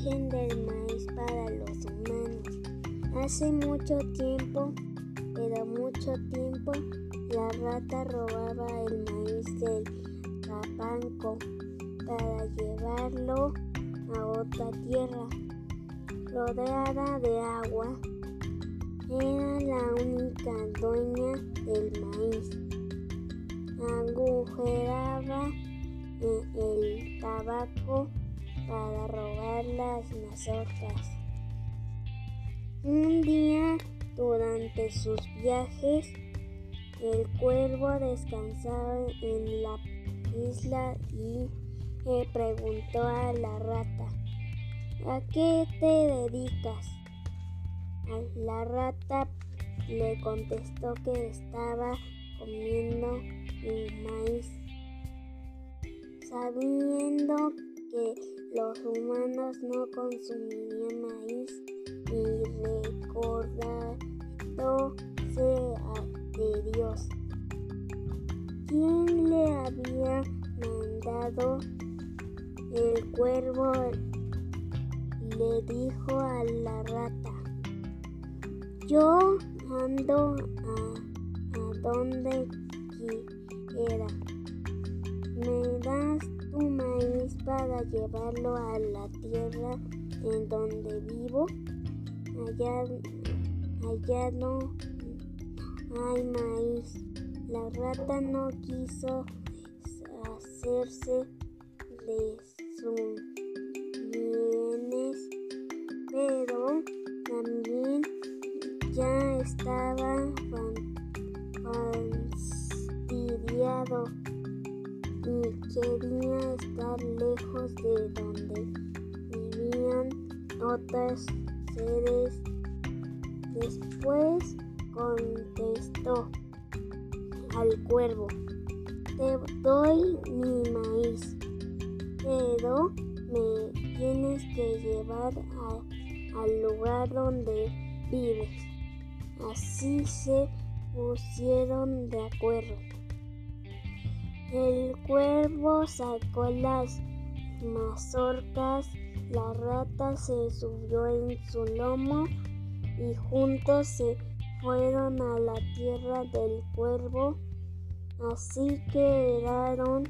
origen del maíz para los humanos. Hace mucho tiempo, pero mucho tiempo, la rata robaba el maíz del capanco para llevarlo a otra tierra, rodeada de agua. Era la única dueña del maíz. Agujeraba eh, el tabaco para robar las mazorcas. Un día, durante sus viajes, el cuervo descansaba en la isla y le preguntó a la rata, ¿a qué te dedicas? La rata le contestó que estaba comiendo maíz, sabiendo que los humanos no consumirían maíz y recordado sea de Dios. ¿Quién le había mandado el cuervo? Le dijo a la rata. Yo ando a, a donde quiera. Me das tu maíz para llevarlo a la tierra en donde vivo allá, allá no hay maíz. La rata no quiso hacerse de bienes, pero también ya estaba fastidiado quería estar lejos de donde vivían otras Después contestó al cuervo, te doy mi maíz, pero me tienes que llevar al lugar donde vives. Así se pusieron de acuerdo. El cuervo sacó las mazorcas la rata se subió en su lomo y juntos se fueron a la tierra del cuervo. Así quedaron.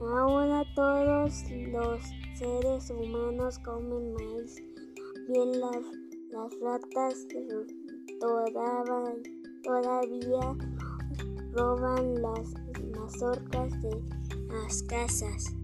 Ahora todos los seres humanos comen maíz. Bien las, las ratas todavía, todavía roban las mazorcas de las casas.